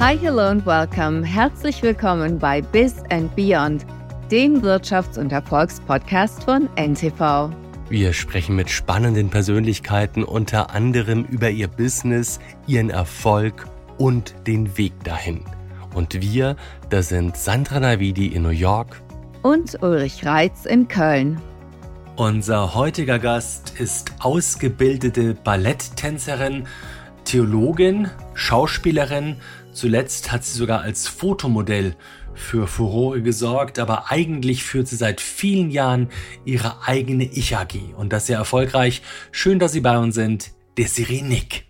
Hi, hello and welcome. Herzlich willkommen bei Biz and Beyond, dem Wirtschafts- und Erfolgspodcast von NTV. Wir sprechen mit spannenden Persönlichkeiten unter anderem über ihr Business, ihren Erfolg und den Weg dahin. Und wir, das sind Sandra Navidi in New York und Ulrich Reitz in Köln. Unser heutiger Gast ist ausgebildete Balletttänzerin, Theologin, Schauspielerin. Zuletzt hat sie sogar als Fotomodell für Furore gesorgt, aber eigentlich führt sie seit vielen Jahren ihre eigene Ich-AG und das sehr erfolgreich. Schön, dass Sie bei uns sind, Desiree Nick.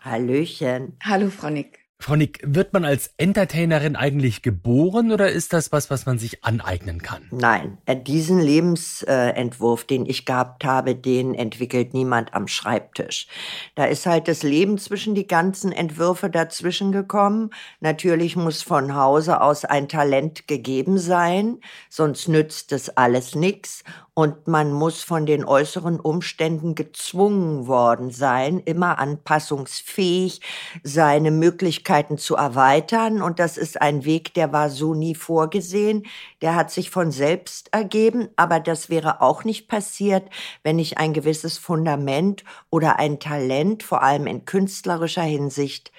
Hallöchen. Hallo, Frau Nick. Frau Nick, wird man als Entertainerin eigentlich geboren oder ist das was, was man sich aneignen kann? Nein, äh, diesen Lebensentwurf, den ich gehabt habe, den entwickelt niemand am Schreibtisch. Da ist halt das Leben zwischen die ganzen Entwürfe dazwischen gekommen. Natürlich muss von Hause aus ein Talent gegeben sein, sonst nützt es alles nichts und man muss von den äußeren Umständen gezwungen worden sein, immer anpassungsfähig seine Möglichkeiten zu erweitern. Und das ist ein Weg, der war so nie vorgesehen. Der hat sich von selbst ergeben, aber das wäre auch nicht passiert, wenn ich ein gewisses Fundament oder ein Talent, vor allem in künstlerischer Hinsicht,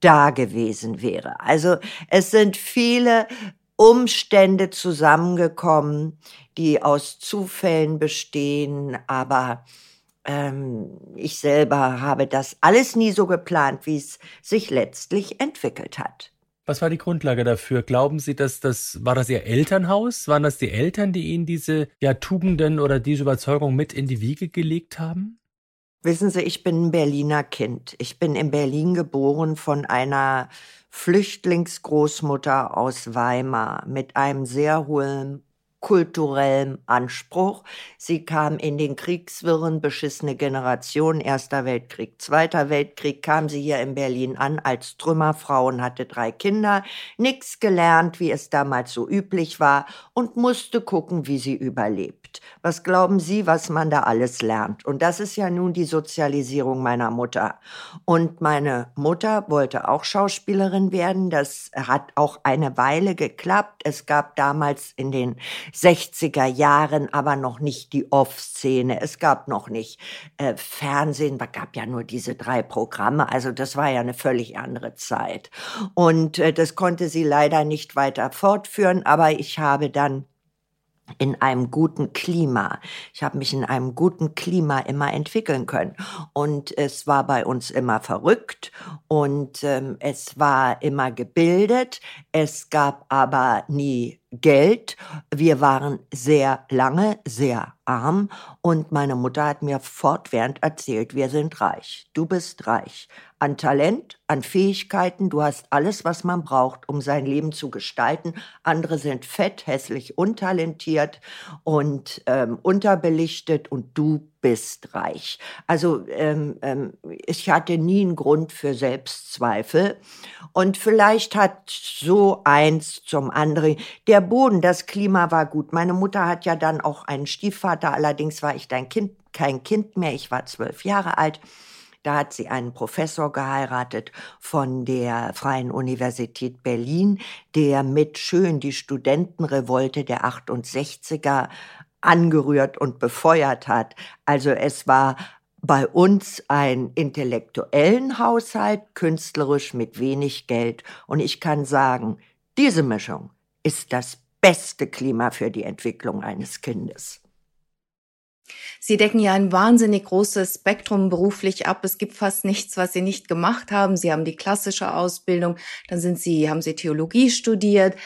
da gewesen wäre. Also es sind viele Umstände zusammengekommen, die aus Zufällen bestehen, aber ähm, ich selber habe das alles nie so geplant, wie es sich letztlich entwickelt hat. Was war die Grundlage dafür? Glauben Sie, dass das war das Ihr Elternhaus? Waren das die Eltern, die Ihnen diese ja, Tugenden oder diese Überzeugung mit in die Wiege gelegt haben? Wissen Sie, ich bin ein Berliner Kind. Ich bin in Berlin geboren von einer Flüchtlingsgroßmutter aus Weimar mit einem sehr hohen kulturellem Anspruch. Sie kam in den Kriegswirren, beschissene Generation, Erster Weltkrieg, Zweiter Weltkrieg, kam sie hier in Berlin an als Trümmerfrau und hatte drei Kinder, nix gelernt, wie es damals so üblich war und musste gucken, wie sie überlebt. Was glauben Sie, was man da alles lernt? Und das ist ja nun die Sozialisierung meiner Mutter. Und meine Mutter wollte auch Schauspielerin werden. Das hat auch eine Weile geklappt. Es gab damals in den 60er Jahren aber noch nicht die Off-Szene. Es gab noch nicht äh, Fernsehen, es gab ja nur diese drei Programme. Also das war ja eine völlig andere Zeit. Und äh, das konnte sie leider nicht weiter fortführen, aber ich habe dann in einem guten Klima. Ich habe mich in einem guten Klima immer entwickeln können. Und es war bei uns immer verrückt und ähm, es war immer gebildet. Es gab aber nie Geld. Wir waren sehr lange sehr arm und meine Mutter hat mir fortwährend erzählt, wir sind reich. Du bist reich. An Talent, an Fähigkeiten, du hast alles, was man braucht, um sein Leben zu gestalten. Andere sind fett, hässlich, untalentiert und ähm, unterbelichtet und du bist reich. Also ähm, ähm, ich hatte nie einen Grund für Selbstzweifel. Und vielleicht hat so eins zum anderen. Der Boden, das Klima war gut. Meine Mutter hat ja dann auch einen Stiefvater, allerdings war ich dein Kind, kein Kind mehr. Ich war zwölf Jahre alt. Da hat sie einen Professor geheiratet von der Freien Universität Berlin, der mit schön die Studentenrevolte der 68er angerührt und befeuert hat. Also es war bei uns ein intellektuellen Haushalt, künstlerisch mit wenig Geld. Und ich kann sagen, diese Mischung ist das beste Klima für die Entwicklung eines Kindes. Sie decken ja ein wahnsinnig großes Spektrum beruflich ab. Es gibt fast nichts, was Sie nicht gemacht haben. Sie haben die klassische Ausbildung, dann sind Sie, haben Sie Theologie studiert,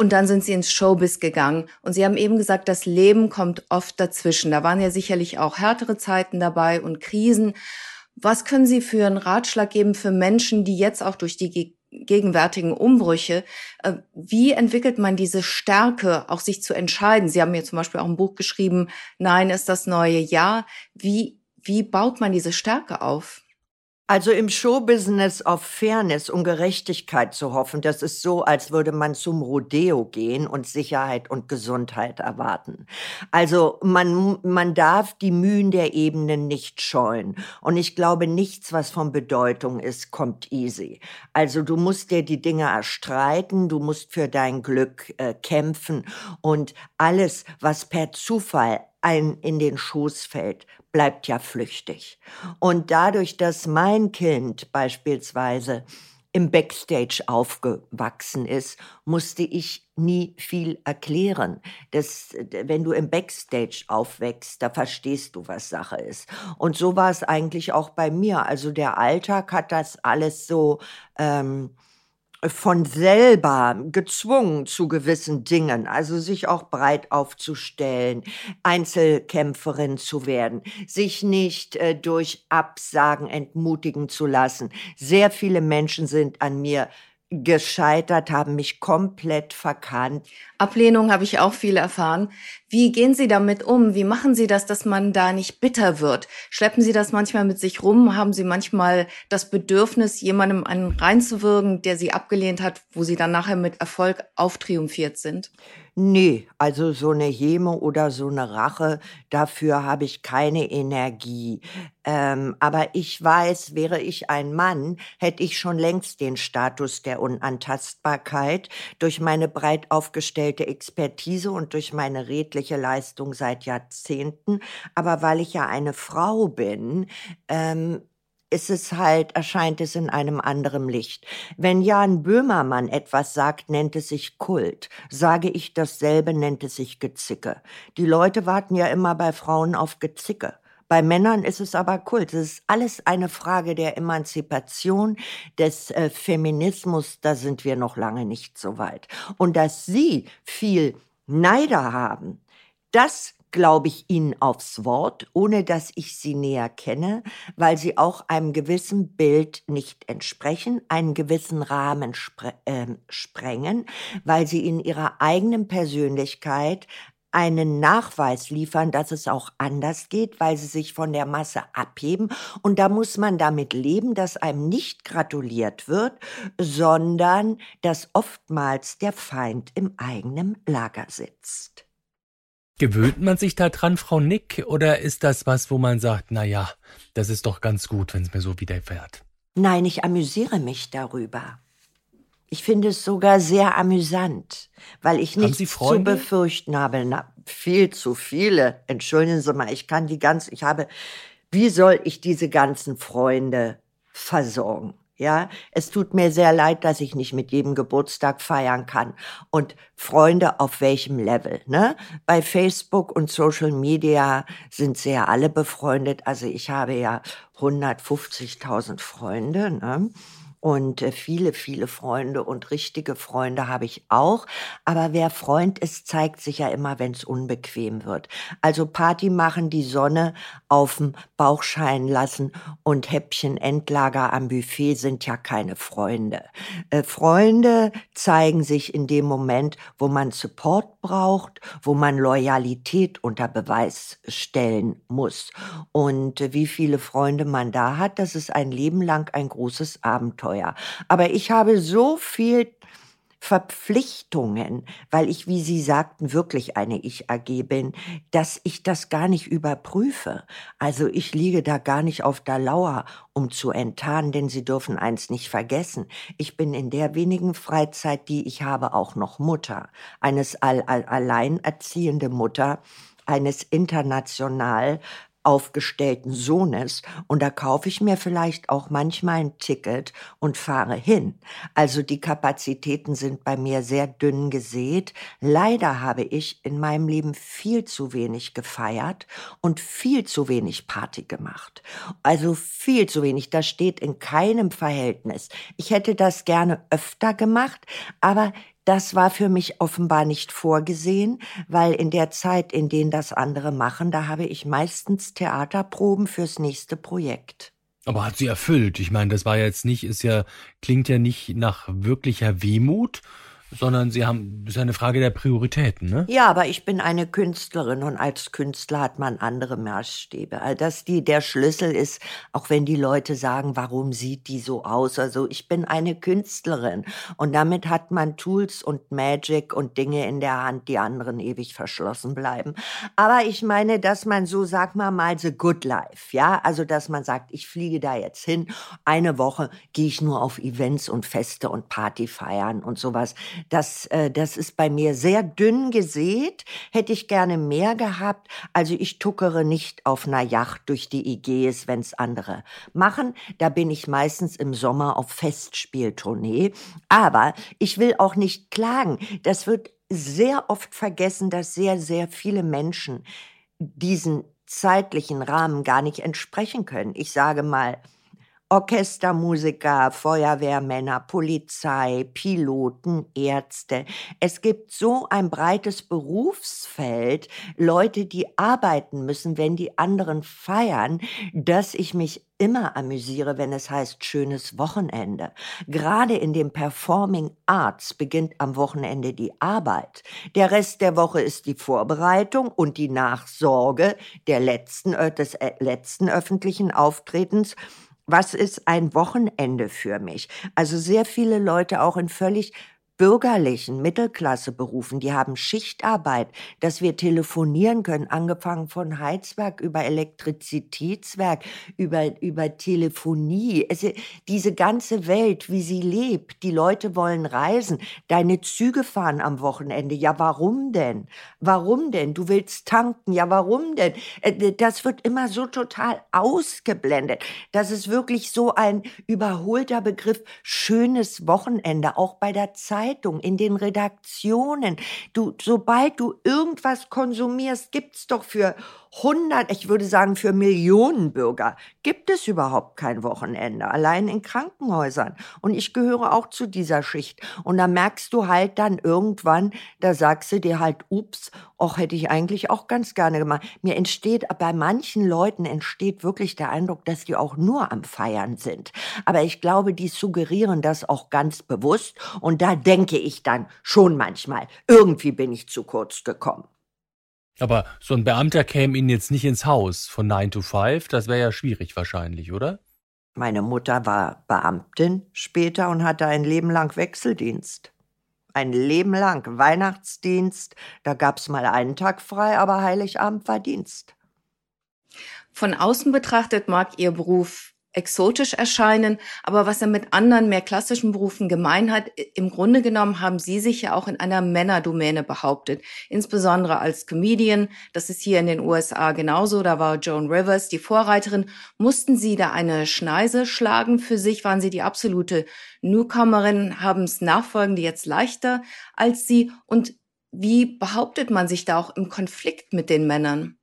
und dann sind sie ins Showbiz gegangen. Und sie haben eben gesagt, das Leben kommt oft dazwischen. Da waren ja sicherlich auch härtere Zeiten dabei und Krisen. Was können Sie für einen Ratschlag geben für Menschen, die jetzt auch durch die gegenwärtigen Umbrüche, äh, wie entwickelt man diese Stärke, auch sich zu entscheiden? Sie haben mir zum Beispiel auch ein Buch geschrieben, Nein ist das neue Jahr. Wie, wie baut man diese Stärke auf? Also im Showbusiness auf Fairness und Gerechtigkeit zu hoffen, das ist so, als würde man zum Rodeo gehen und Sicherheit und Gesundheit erwarten. Also man, man darf die Mühen der Ebenen nicht scheuen. Und ich glaube, nichts, was von Bedeutung ist, kommt easy. Also du musst dir die Dinge erstreiten, du musst für dein Glück äh, kämpfen und alles, was per Zufall ein in den Schoß fällt, bleibt ja flüchtig. Und dadurch, dass mein Kind beispielsweise im Backstage aufgewachsen ist, musste ich nie viel erklären. Das, wenn du im Backstage aufwächst, da verstehst du, was Sache ist. Und so war es eigentlich auch bei mir. Also der Alltag hat das alles so ähm, von selber gezwungen zu gewissen Dingen, also sich auch breit aufzustellen, Einzelkämpferin zu werden, sich nicht äh, durch Absagen entmutigen zu lassen. Sehr viele Menschen sind an mir gescheitert, haben mich komplett verkannt. Ablehnung habe ich auch viel erfahren. Wie gehen Sie damit um? Wie machen Sie das, dass man da nicht bitter wird? Schleppen Sie das manchmal mit sich rum? Haben Sie manchmal das Bedürfnis, jemandem einen reinzuwirken, der Sie abgelehnt hat, wo Sie dann nachher mit Erfolg auftriumphiert sind? Nee, also so eine Häme oder so eine Rache, dafür habe ich keine Energie. Ähm, aber ich weiß, wäre ich ein Mann, hätte ich schon längst den Status der Unantastbarkeit durch meine breit aufgestellte Expertise und durch meine redliche Leistung seit Jahrzehnten. Aber weil ich ja eine Frau bin, ähm, ist es halt, erscheint es in einem anderen Licht. Wenn Jan Böhmermann etwas sagt, nennt es sich Kult. Sage ich dasselbe, nennt es sich Gezicke. Die Leute warten ja immer bei Frauen auf Gezicke. Bei Männern ist es aber Kult. Es ist alles eine Frage der Emanzipation, des äh, Feminismus. Da sind wir noch lange nicht so weit. Und dass Sie viel Neider haben, das glaube ich ihnen aufs Wort, ohne dass ich sie näher kenne, weil sie auch einem gewissen Bild nicht entsprechen, einen gewissen Rahmen spre äh, sprengen, weil sie in ihrer eigenen Persönlichkeit einen Nachweis liefern, dass es auch anders geht, weil sie sich von der Masse abheben. Und da muss man damit leben, dass einem nicht gratuliert wird, sondern dass oftmals der Feind im eigenen Lager sitzt. Gewöhnt man sich da dran, Frau Nick, oder ist das was, wo man sagt, na ja, das ist doch ganz gut, wenn es mir so widerfährt? Nein, ich amüsiere mich darüber. Ich finde es sogar sehr amüsant, weil ich nichts zu befürchten habe. Na, viel zu viele. Entschuldigen Sie mal, ich kann die ganz, ich habe, wie soll ich diese ganzen Freunde versorgen? Ja, es tut mir sehr leid, dass ich nicht mit jedem Geburtstag feiern kann. Und Freunde auf welchem Level, ne? Bei Facebook und Social Media sind sie ja alle befreundet. Also ich habe ja 150.000 Freunde, ne? Und äh, viele, viele Freunde und richtige Freunde habe ich auch. Aber wer Freund ist, zeigt sich ja immer, wenn es unbequem wird. Also Party machen, die Sonne auf dem Bauch scheinen lassen und Häppchen Endlager am Buffet sind ja keine Freunde. Äh, Freunde zeigen sich in dem Moment, wo man Support braucht, wo man Loyalität unter Beweis stellen muss. Und äh, wie viele Freunde man da hat, das ist ein Leben lang ein großes Abenteuer teuer. Aber ich habe so viel Verpflichtungen, weil ich, wie Sie sagten, wirklich eine Ich-AG bin, dass ich das gar nicht überprüfe. Also ich liege da gar nicht auf der Lauer, um zu enttarnen, denn Sie dürfen eins nicht vergessen. Ich bin in der wenigen Freizeit, die ich habe, auch noch Mutter. Eines all, all, alleinerziehende Mutter, eines international aufgestellten Sohnes und da kaufe ich mir vielleicht auch manchmal ein Ticket und fahre hin. Also die Kapazitäten sind bei mir sehr dünn gesät. Leider habe ich in meinem Leben viel zu wenig gefeiert und viel zu wenig Party gemacht. Also viel zu wenig. Das steht in keinem Verhältnis. Ich hätte das gerne öfter gemacht, aber das war für mich offenbar nicht vorgesehen, weil in der Zeit, in denen das andere machen, da habe ich meistens Theaterproben fürs nächste Projekt. Aber hat sie erfüllt. Ich meine, das war jetzt nicht, ist ja, klingt ja nicht nach wirklicher Wehmut, sondern Sie haben, das ist eine Frage der Prioritäten, ne? Ja, aber ich bin eine Künstlerin und als Künstler hat man andere Maßstäbe. Also dass die der Schlüssel ist, auch wenn die Leute sagen, warum sieht die so aus? Also ich bin eine Künstlerin und damit hat man Tools und Magic und Dinge in der Hand, die anderen ewig verschlossen bleiben. Aber ich meine, dass man so, sag mal mal, the good life, ja? Also dass man sagt, ich fliege da jetzt hin, eine Woche gehe ich nur auf Events und Feste und Party feiern und sowas das, äh, das ist bei mir sehr dünn gesät. Hätte ich gerne mehr gehabt. Also ich tuckere nicht auf einer Yacht durch die Ägäis, wenn's andere machen. Da bin ich meistens im Sommer auf Festspieltournee. Aber ich will auch nicht klagen. Das wird sehr oft vergessen, dass sehr, sehr viele Menschen diesen zeitlichen Rahmen gar nicht entsprechen können. Ich sage mal, Orchestermusiker, Feuerwehrmänner, Polizei, Piloten, Ärzte. Es gibt so ein breites Berufsfeld, Leute, die arbeiten müssen, wenn die anderen feiern, dass ich mich immer amüsiere, wenn es heißt schönes Wochenende. Gerade in dem Performing Arts beginnt am Wochenende die Arbeit. Der Rest der Woche ist die Vorbereitung und die Nachsorge der letzten, äh, des äh, letzten öffentlichen Auftretens was ist ein Wochenende für mich? Also sehr viele Leute auch in völlig bürgerlichen Mittelklasseberufen, die haben Schichtarbeit, dass wir telefonieren können, angefangen von Heizwerk über Elektrizitätswerk, über, über Telefonie. Es, diese ganze Welt, wie sie lebt, die Leute wollen reisen, deine Züge fahren am Wochenende. Ja, warum denn? Warum denn? Du willst tanken. Ja, warum denn? Äh, das wird immer so total ausgeblendet. Das ist wirklich so ein überholter Begriff, schönes Wochenende, auch bei der Zeit Zeitung, in den Redaktionen. Du, sobald du irgendwas konsumierst, gibt's doch für 100, ich würde sagen für Millionen Bürger, gibt es überhaupt kein Wochenende, allein in Krankenhäusern. Und ich gehöre auch zu dieser Schicht. Und da merkst du halt dann irgendwann, da sagst du dir halt, ups, och, hätte ich eigentlich auch ganz gerne gemacht. Mir entsteht, bei manchen Leuten entsteht wirklich der Eindruck, dass die auch nur am Feiern sind. Aber ich glaube, die suggerieren das auch ganz bewusst. Und da denke ich dann schon manchmal, irgendwie bin ich zu kurz gekommen. Aber so ein Beamter käme Ihnen jetzt nicht ins Haus von 9 to 5, das wäre ja schwierig wahrscheinlich, oder? Meine Mutter war Beamtin später und hatte ein Leben lang Wechseldienst. Ein Leben lang Weihnachtsdienst, da gab's mal einen Tag frei, aber Heiligabend war Dienst. Von außen betrachtet mag Ihr Beruf exotisch erscheinen, aber was er mit anderen mehr klassischen Berufen gemein hat, im Grunde genommen haben sie sich ja auch in einer Männerdomäne behauptet, insbesondere als Comedian, das ist hier in den USA genauso, da war Joan Rivers die Vorreiterin, mussten sie da eine Schneise schlagen für sich, waren sie die absolute Newcomerin, haben es Nachfolgende jetzt leichter als sie? Und wie behauptet man sich da auch im Konflikt mit den Männern?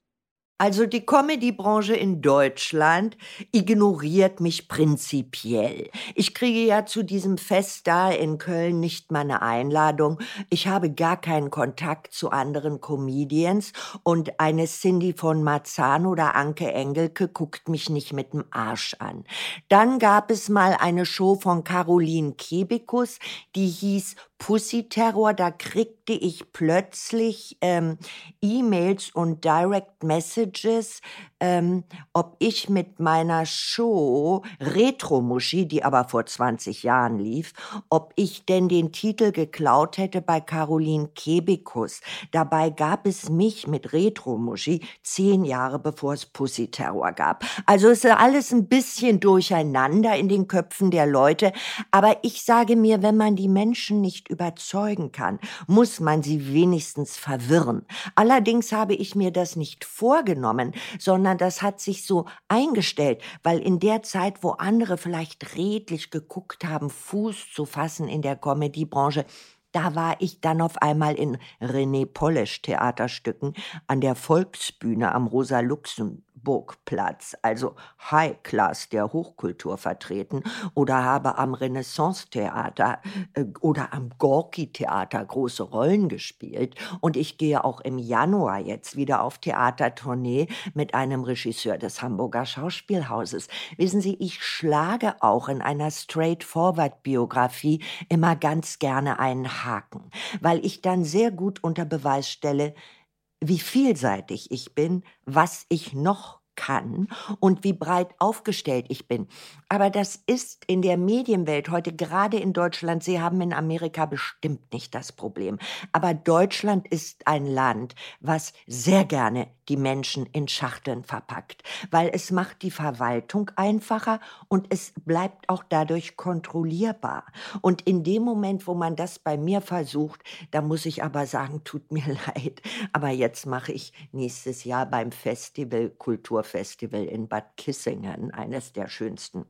Also die Comedy-Branche in Deutschland ignoriert mich prinzipiell. Ich kriege ja zu diesem Fest da in Köln nicht mal eine Einladung. Ich habe gar keinen Kontakt zu anderen Comedians und eine Cindy von Marzahn oder Anke Engelke guckt mich nicht mit dem Arsch an. Dann gab es mal eine Show von Caroline Kebekus, die hieß Pussy Terror, da kriegte ich plötzlich ähm, E-Mails und Direct Messages, ähm, ob ich mit meiner Show Retro Muschi, die aber vor 20 Jahren lief, ob ich denn den Titel geklaut hätte bei Caroline Kebekus. Dabei gab es mich mit Retro Muschi zehn Jahre bevor es Pussy Terror gab. Also ist alles ein bisschen durcheinander in den Köpfen der Leute. Aber ich sage mir, wenn man die Menschen nicht überzeugen kann, muss man sie wenigstens verwirren. Allerdings habe ich mir das nicht vorgenommen, sondern sondern das hat sich so eingestellt, weil in der Zeit, wo andere vielleicht redlich geguckt haben, Fuß zu fassen in der Comedy-Branche, da war ich dann auf einmal in René Polish Theaterstücken an der Volksbühne am Rosa Luxemburg Wartburgplatz, also High Class der Hochkultur vertreten oder habe am Renaissance-Theater äh, oder am Gorki-Theater große Rollen gespielt. Und ich gehe auch im Januar jetzt wieder auf Theatertournee mit einem Regisseur des Hamburger Schauspielhauses. Wissen Sie, ich schlage auch in einer Straightforward-Biografie immer ganz gerne einen Haken, weil ich dann sehr gut unter Beweis stelle, wie vielseitig ich bin, was ich noch kann und wie breit aufgestellt ich bin. Aber das ist in der Medienwelt heute gerade in Deutschland, Sie haben in Amerika bestimmt nicht das Problem, aber Deutschland ist ein Land, was sehr gerne die Menschen in Schachteln verpackt, weil es macht die Verwaltung einfacher und es bleibt auch dadurch kontrollierbar. Und in dem Moment, wo man das bei mir versucht, da muss ich aber sagen, tut mir leid, aber jetzt mache ich nächstes Jahr beim Festival Kultur Sommerfestival in Bad Kissingen, eines der schönsten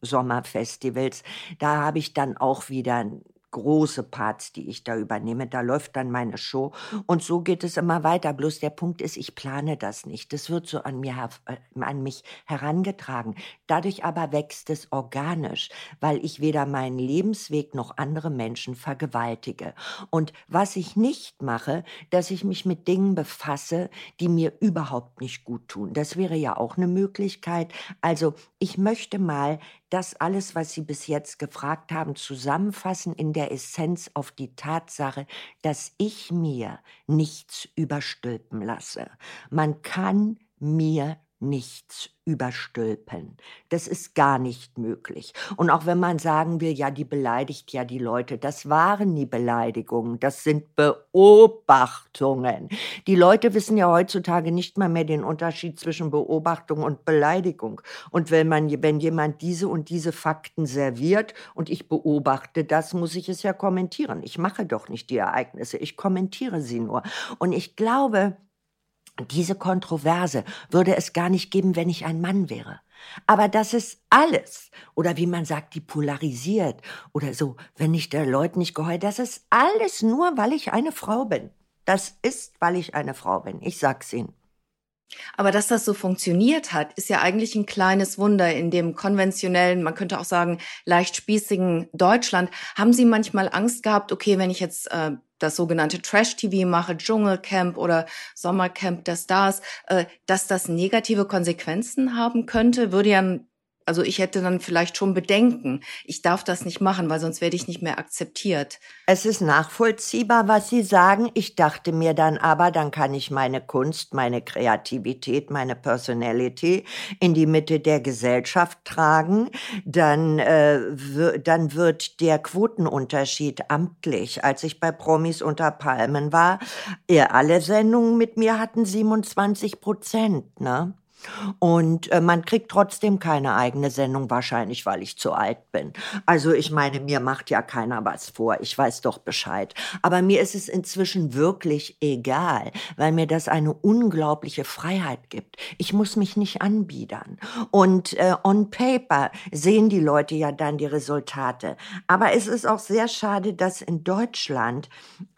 Sommerfestivals. Da habe ich dann auch wieder große Parts, die ich da übernehme. Da läuft dann meine Show und so geht es immer weiter. Bloß der Punkt ist, ich plane das nicht. Das wird so an mir, äh, an mich herangetragen. Dadurch aber wächst es organisch, weil ich weder meinen Lebensweg noch andere Menschen vergewaltige. Und was ich nicht mache, dass ich mich mit Dingen befasse, die mir überhaupt nicht gut tun. Das wäre ja auch eine Möglichkeit. Also ich möchte mal das alles, was Sie bis jetzt gefragt haben, zusammenfassen in der Essenz auf die Tatsache, dass ich mir nichts überstülpen lasse. Man kann mir nichts überstülpen. Das ist gar nicht möglich. Und auch wenn man sagen will, ja, die beleidigt ja die Leute, das waren nie Beleidigungen, das sind Beobachtungen. Die Leute wissen ja heutzutage nicht mal mehr den Unterschied zwischen Beobachtung und Beleidigung. Und wenn man, wenn jemand diese und diese Fakten serviert und ich beobachte das, muss ich es ja kommentieren. Ich mache doch nicht die Ereignisse, ich kommentiere sie nur. Und ich glaube, diese Kontroverse würde es gar nicht geben, wenn ich ein Mann wäre. Aber das ist alles, oder wie man sagt, die polarisiert, oder so, wenn ich der Leute nicht geheuer, das ist alles nur, weil ich eine Frau bin. Das ist, weil ich eine Frau bin. Ich sag's Ihnen. Aber dass das so funktioniert hat, ist ja eigentlich ein kleines Wunder in dem konventionellen, man könnte auch sagen, leicht spießigen Deutschland. Haben Sie manchmal Angst gehabt, okay, wenn ich jetzt äh, das sogenannte Trash-TV mache, Dschungelcamp oder Sommercamp der Stars, äh, dass das negative Konsequenzen haben könnte? Würde ja also ich hätte dann vielleicht schon Bedenken. Ich darf das nicht machen, weil sonst werde ich nicht mehr akzeptiert. Es ist nachvollziehbar, was Sie sagen. Ich dachte mir dann aber, dann kann ich meine Kunst, meine Kreativität, meine Personality in die Mitte der Gesellschaft tragen. Dann, äh, dann wird der Quotenunterschied amtlich. Als ich bei Promis unter Palmen war, alle Sendungen mit mir hatten 27 Prozent, ne? Und äh, man kriegt trotzdem keine eigene Sendung, wahrscheinlich, weil ich zu alt bin. Also ich meine, mir macht ja keiner was vor. Ich weiß doch Bescheid. Aber mir ist es inzwischen wirklich egal, weil mir das eine unglaubliche Freiheit gibt. Ich muss mich nicht anbiedern. Und äh, on paper sehen die Leute ja dann die Resultate. Aber es ist auch sehr schade, dass in Deutschland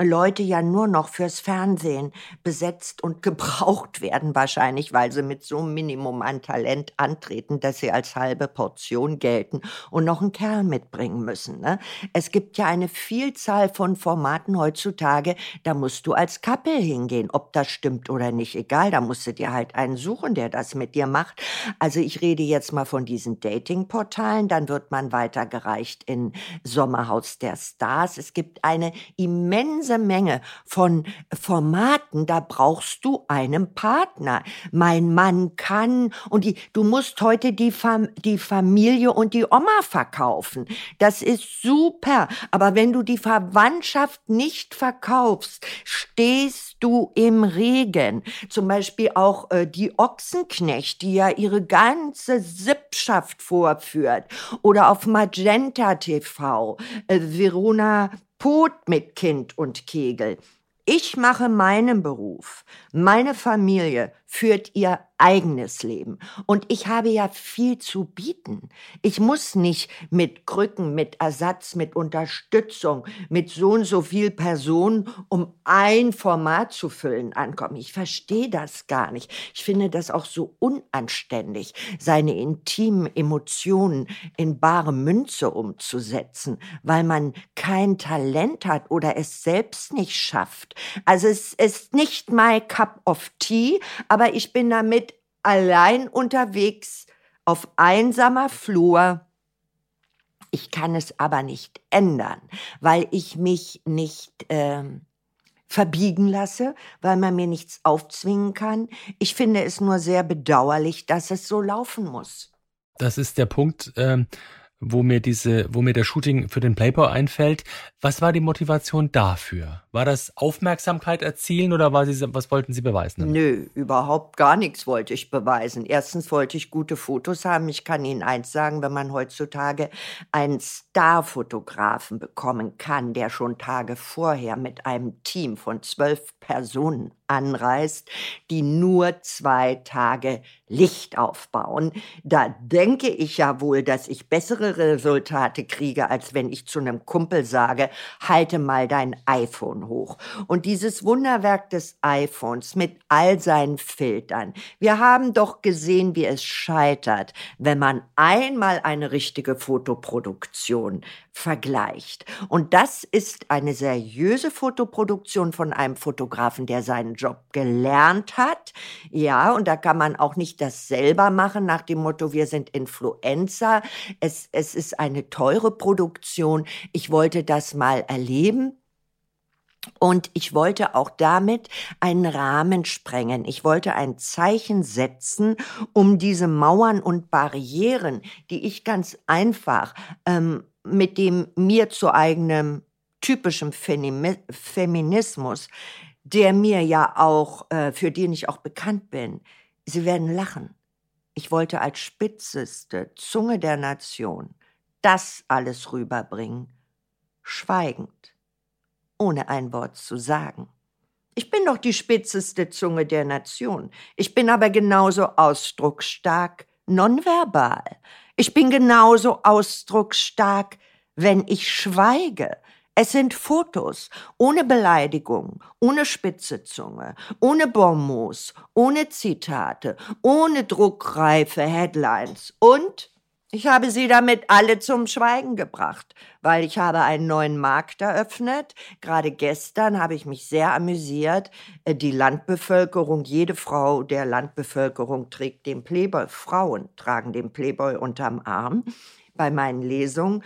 Leute ja nur noch fürs Fernsehen besetzt und gebraucht werden, wahrscheinlich, weil sie mit so einem Minimum an Talent antreten, dass sie als halbe Portion gelten und noch einen Kerl mitbringen müssen. Ne? Es gibt ja eine Vielzahl von Formaten heutzutage, da musst du als Couple hingehen, ob das stimmt oder nicht, egal, da musst du dir halt einen suchen, der das mit dir macht. Also ich rede jetzt mal von diesen Dating-Portalen, dann wird man weitergereicht in Sommerhaus der Stars. Es gibt eine immense Menge von Formaten, da brauchst du einen Partner. Mein Mann kann und die, du musst heute die, Fam die Familie und die Oma verkaufen. Das ist super. Aber wenn du die Verwandtschaft nicht verkaufst, stehst du im Regen. Zum Beispiel auch äh, die Ochsenknecht, die ja ihre ganze Sippschaft vorführt. Oder auf Magenta TV, äh, Verona Pot mit Kind und Kegel. Ich mache meinen Beruf, meine Familie führt ihr eigenes Leben. Und ich habe ja viel zu bieten. Ich muss nicht mit Krücken, mit Ersatz, mit Unterstützung, mit so und so viel Personen, um ein Format zu füllen, ankommen. Ich verstehe das gar nicht. Ich finde das auch so unanständig, seine intimen Emotionen in bare Münze umzusetzen, weil man kein Talent hat oder es selbst nicht schafft. Also es ist nicht my cup of tea, aber ich bin damit allein unterwegs auf einsamer Flur. Ich kann es aber nicht ändern, weil ich mich nicht äh, verbiegen lasse, weil man mir nichts aufzwingen kann. Ich finde es nur sehr bedauerlich, dass es so laufen muss. Das ist der Punkt. Ähm wo mir diese, wo mir der Shooting für den Playboy einfällt. Was war die Motivation dafür? War das Aufmerksamkeit erzielen oder war Sie, was wollten Sie beweisen? Damit? Nö, überhaupt gar nichts wollte ich beweisen. Erstens wollte ich gute Fotos haben. Ich kann Ihnen eins sagen, wenn man heutzutage einen Starfotografen bekommen kann, der schon Tage vorher mit einem Team von zwölf Personen anreist, die nur zwei Tage Licht aufbauen, da denke ich ja wohl, dass ich bessere Resultate kriege, als wenn ich zu einem Kumpel sage, halte mal dein iPhone hoch. Und dieses Wunderwerk des iPhones mit all seinen Filtern, wir haben doch gesehen, wie es scheitert, wenn man einmal eine richtige Fotoproduktion vergleicht. Und das ist eine seriöse Fotoproduktion von einem Fotografen, der seinen Job gelernt hat. Ja, und da kann man auch nicht das selber machen nach dem Motto, wir sind Influencer. Es, es ist eine teure Produktion. Ich wollte das mal erleben. Und ich wollte auch damit einen Rahmen sprengen. Ich wollte ein Zeichen setzen, um diese Mauern und Barrieren, die ich ganz einfach ähm, mit dem mir zu eigenem typischen Feminismus, der mir ja auch, äh, für den ich auch bekannt bin, Sie werden lachen. Ich wollte als spitzeste Zunge der Nation das alles rüberbringen, schweigend, ohne ein Wort zu sagen. Ich bin doch die spitzeste Zunge der Nation. Ich bin aber genauso ausdrucksstark nonverbal. Ich bin genauso ausdrucksstark, wenn ich schweige. Es sind Fotos ohne Beleidigung, ohne spitze Zunge, ohne Bonmots, ohne Zitate, ohne druckreife Headlines und ich habe sie damit alle zum Schweigen gebracht, weil ich habe einen neuen Markt eröffnet. Gerade gestern habe ich mich sehr amüsiert. Äh, die Landbevölkerung, jede Frau der Landbevölkerung trägt den Playboy. Frauen tragen den Playboy unterm Arm bei meinen Lesungen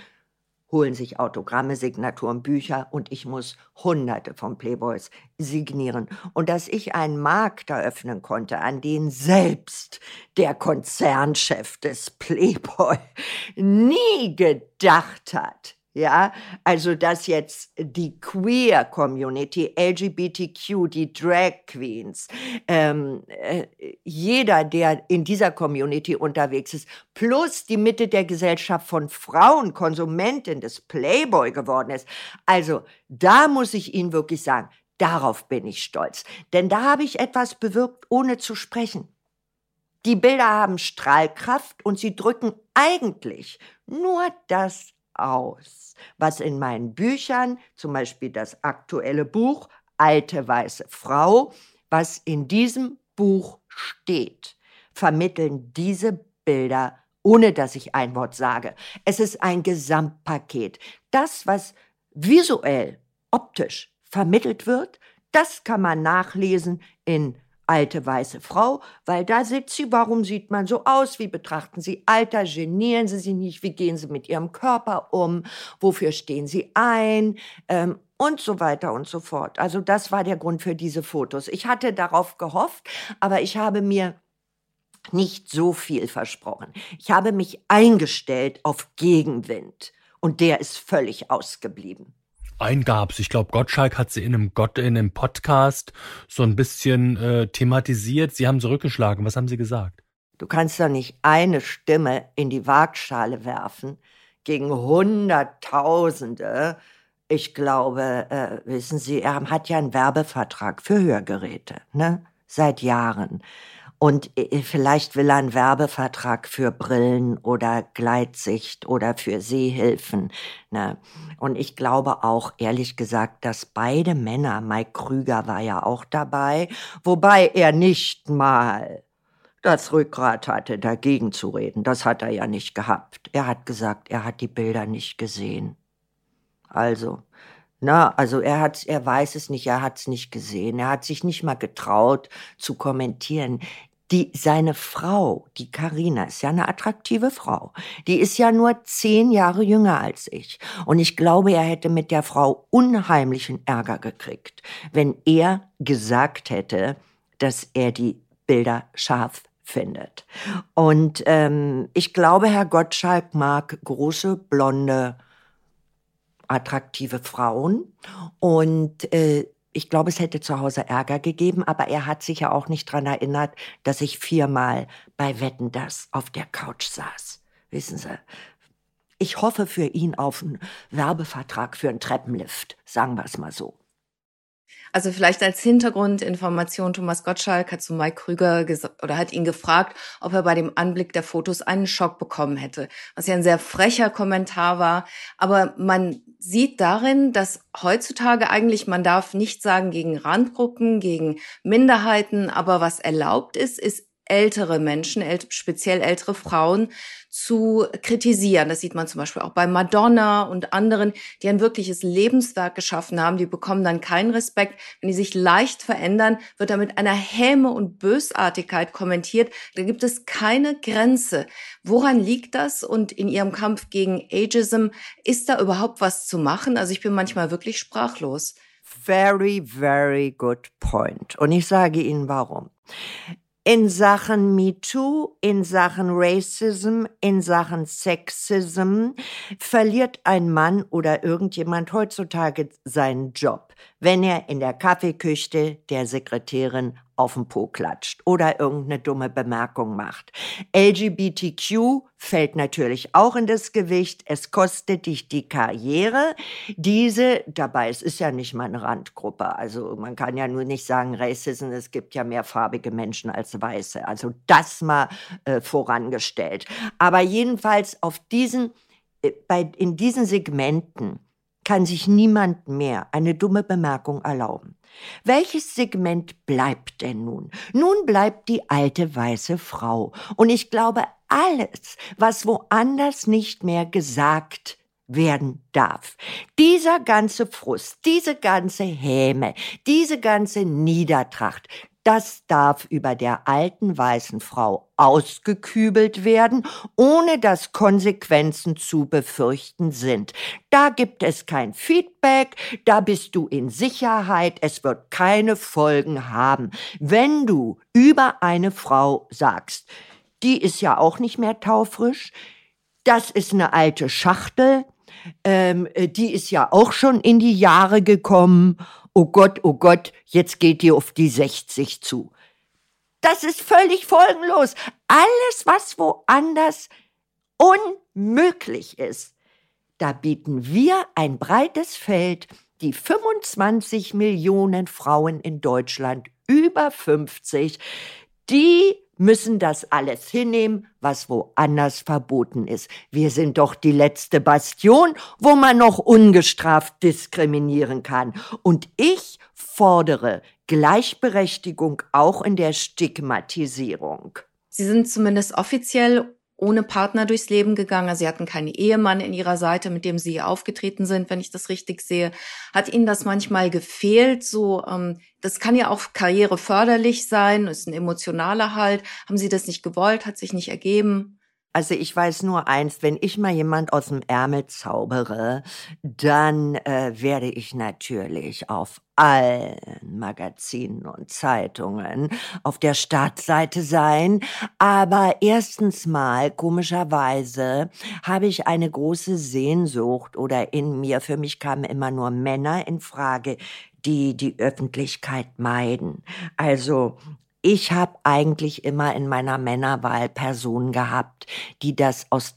holen sich Autogramme, Signaturen, Bücher und ich muss hunderte von Playboys signieren. Und dass ich einen Markt eröffnen konnte, an den selbst der Konzernchef des Playboy nie gedacht hat, ja, also dass jetzt die Queer Community, LGBTQ, die Drag Queens, ähm, äh, jeder, der in dieser Community unterwegs ist, plus die Mitte der Gesellschaft von Frauen, Konsumentin des Playboy geworden ist. Also da muss ich Ihnen wirklich sagen, darauf bin ich stolz. Denn da habe ich etwas bewirkt, ohne zu sprechen. Die Bilder haben Strahlkraft und sie drücken eigentlich nur das aus, was in meinen Büchern, zum Beispiel das aktuelle Buch Alte weiße Frau, was in diesem Buch steht, vermitteln diese Bilder, ohne dass ich ein Wort sage. Es ist ein Gesamtpaket. Das, was visuell, optisch vermittelt wird, das kann man nachlesen in alte weiße Frau, weil da sitzt sie, warum sieht man so aus, wie betrachten Sie Alter, genieren Sie sich nicht, wie gehen Sie mit Ihrem Körper um, wofür stehen Sie ein ähm, und so weiter und so fort. Also das war der Grund für diese Fotos. Ich hatte darauf gehofft, aber ich habe mir nicht so viel versprochen. Ich habe mich eingestellt auf Gegenwind und der ist völlig ausgeblieben. Einen gab's. Ich glaube, Gottschalk hat sie in einem Gott in einem Podcast so ein bisschen äh, thematisiert. Sie haben zurückgeschlagen. Was haben Sie gesagt? Du kannst doch nicht eine Stimme in die Waagschale werfen gegen Hunderttausende. Ich glaube, äh, wissen Sie, er hat ja einen Werbevertrag für Hörgeräte, ne? Seit Jahren. Und äh, vielleicht will er einen Werbevertrag für Brillen oder Gleitsicht oder für Sehhilfen. Ne? Und ich glaube auch, ehrlich gesagt, dass beide Männer, Mike Krüger war ja auch dabei, wobei er nicht mal das Rückgrat hatte, dagegen zu reden. Das hat er ja nicht gehabt. Er hat gesagt, er hat die Bilder nicht gesehen. Also, na, also er hat, er weiß es nicht, er hat es nicht gesehen, er hat sich nicht mal getraut zu kommentieren. Die, seine Frau, die Karina, ist ja eine attraktive Frau. Die ist ja nur zehn Jahre jünger als ich. Und ich glaube, er hätte mit der Frau unheimlichen Ärger gekriegt, wenn er gesagt hätte, dass er die Bilder scharf findet. Und ähm, ich glaube, Herr Gottschalk mag große, blonde, attraktive Frauen. Und äh, ich glaube, es hätte zu Hause Ärger gegeben, aber er hat sich ja auch nicht dran erinnert, dass ich viermal bei Wetten das auf der Couch saß. Wissen Sie, ich hoffe für ihn auf einen Werbevertrag für einen Treppenlift, sagen wir es mal so. Also vielleicht als Hintergrundinformation, Thomas Gottschalk hat zu Mike Krüger oder hat ihn gefragt, ob er bei dem Anblick der Fotos einen Schock bekommen hätte, was ja ein sehr frecher Kommentar war. Aber man sieht darin, dass heutzutage eigentlich, man darf nicht sagen gegen Randgruppen, gegen Minderheiten, aber was erlaubt ist, ist ältere Menschen, speziell ältere Frauen, zu kritisieren. Das sieht man zum Beispiel auch bei Madonna und anderen, die ein wirkliches Lebenswerk geschaffen haben. Die bekommen dann keinen Respekt. Wenn die sich leicht verändern, wird da mit einer Häme und Bösartigkeit kommentiert. Da gibt es keine Grenze. Woran liegt das? Und in ihrem Kampf gegen Ageism, ist da überhaupt was zu machen? Also ich bin manchmal wirklich sprachlos. Very, very good point. Und ich sage Ihnen warum in Sachen MeToo, in Sachen Racism, in Sachen Sexism verliert ein Mann oder irgendjemand heutzutage seinen Job, wenn er in der Kaffeeküche der Sekretärin auf den Po klatscht oder irgendeine dumme Bemerkung macht. LGBTQ fällt natürlich auch in das Gewicht. Es kostet dich die Karriere. Diese, dabei, es ist ja nicht mal eine Randgruppe. Also man kann ja nur nicht sagen Racism, es gibt ja mehr farbige Menschen als Weiße. Also das mal äh, vorangestellt. Aber jedenfalls auf diesen, äh, bei, in diesen Segmenten kann sich niemand mehr eine dumme Bemerkung erlauben. Welches Segment bleibt denn nun? Nun bleibt die alte weiße Frau. Und ich glaube, alles, was woanders nicht mehr gesagt werden darf. Dieser ganze Frust, diese ganze Häme, diese ganze Niedertracht, das darf über der alten weißen Frau ausgekübelt werden, ohne dass Konsequenzen zu befürchten sind. Da gibt es kein Feedback, da bist du in Sicherheit, es wird keine Folgen haben. Wenn du über eine Frau sagst, die ist ja auch nicht mehr taufrisch, das ist eine alte Schachtel, ähm, die ist ja auch schon in die Jahre gekommen oh Gott, oh Gott, jetzt geht ihr auf die 60 zu. Das ist völlig folgenlos. Alles, was woanders unmöglich ist, da bieten wir ein breites Feld, die 25 Millionen Frauen in Deutschland über 50, die müssen das alles hinnehmen, was woanders verboten ist. Wir sind doch die letzte Bastion, wo man noch ungestraft diskriminieren kann. Und ich fordere Gleichberechtigung auch in der Stigmatisierung. Sie sind zumindest offiziell ohne Partner durchs Leben gegangen. Also sie hatten keinen Ehemann in ihrer Seite, mit dem sie aufgetreten sind, wenn ich das richtig sehe. Hat Ihnen das manchmal gefehlt? So, ähm, das kann ja auch karriereförderlich sein, ist ein emotionaler Halt. Haben Sie das nicht gewollt? Hat sich nicht ergeben? Also ich weiß nur eins, wenn ich mal jemand aus dem Ärmel zaubere, dann äh, werde ich natürlich auf allen Magazinen und Zeitungen auf der Startseite sein. Aber erstens mal, komischerweise, habe ich eine große Sehnsucht oder in mir, für mich kamen immer nur Männer in Frage, die die Öffentlichkeit meiden. Also ich habe eigentlich immer in meiner Männerwahl Personen gehabt, die das aus,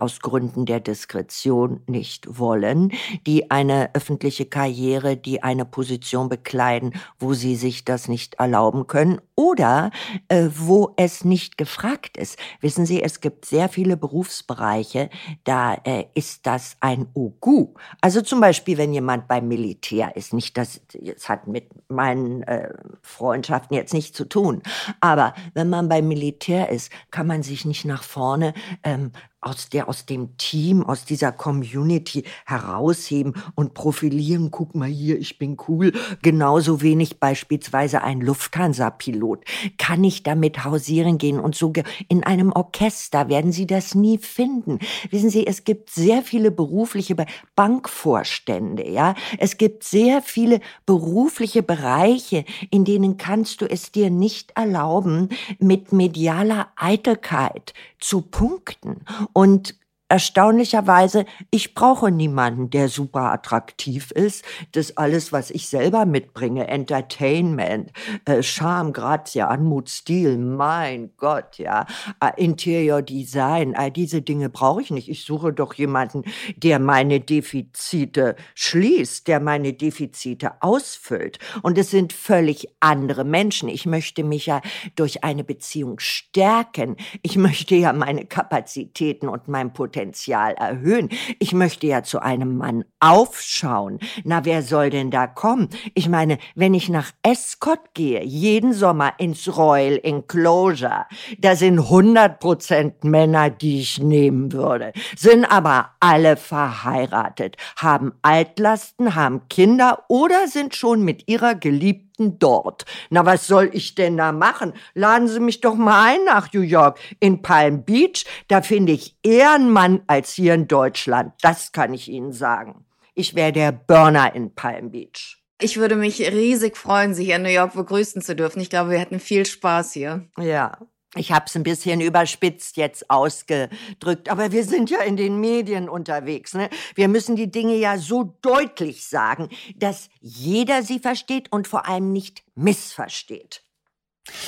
aus Gründen der Diskretion nicht wollen, die eine öffentliche Karriere, die eine Position bekleiden, wo sie sich das nicht erlauben können oder äh, wo es nicht gefragt ist. Wissen Sie, es gibt sehr viele Berufsbereiche, da äh, ist das ein Ugu. Also zum Beispiel, wenn jemand beim Militär ist, nicht das, es hat mit meinen äh, Freundschaften jetzt nichts zu tun, aber wenn man beim Militär ist, kann man sich nicht nach vorne ähm, aus der, aus dem Team, aus dieser Community herausheben und profilieren. Guck mal hier, ich bin cool. Genauso wenig beispielsweise ein Lufthansa-Pilot kann nicht damit hausieren gehen und so in einem Orchester werden Sie das nie finden. Wissen Sie, es gibt sehr viele berufliche Bankvorstände, ja. Es gibt sehr viele berufliche Bereiche, in denen kannst du es dir nicht erlauben, mit medialer Eitelkeit zu punkten. Und erstaunlicherweise, ich brauche niemanden, der super attraktiv ist. Das alles, was ich selber mitbringe, Entertainment, äh, Charme, Grazie, Anmut, Stil, mein Gott, ja, äh, Interior Design, all diese Dinge brauche ich nicht. Ich suche doch jemanden, der meine Defizite schließt, der meine Defizite ausfüllt. Und es sind völlig andere Menschen. Ich möchte mich ja durch eine Beziehung stärken. Ich möchte ja meine Kapazitäten und mein Potenzial Potenzial erhöhen. Ich möchte ja zu einem Mann aufschauen. Na, wer soll denn da kommen? Ich meine, wenn ich nach Escott gehe, jeden Sommer ins Royal Enclosure, da sind 100 Prozent Männer, die ich nehmen würde, sind aber alle verheiratet, haben Altlasten, haben Kinder oder sind schon mit ihrer Geliebten Geliebten dort. Na, was soll ich denn da machen? Laden Sie mich doch mal ein nach New York. In Palm Beach, da finde ich eher einen Mann als hier in Deutschland. Das kann ich Ihnen sagen. Ich wäre der Burner in Palm Beach. Ich würde mich riesig freuen, Sie hier in New York begrüßen zu dürfen. Ich glaube, wir hätten viel Spaß hier. Ja, ich habe es ein bisschen überspitzt jetzt ausgedrückt, aber wir sind ja in den Medien unterwegs. Ne? Wir müssen die Dinge ja so deutlich sagen, dass jeder sie versteht und vor allem nicht missversteht.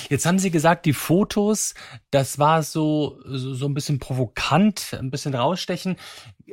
Jetzt haben Sie gesagt, die Fotos, das war so, so, so ein bisschen provokant, ein bisschen rausstechen.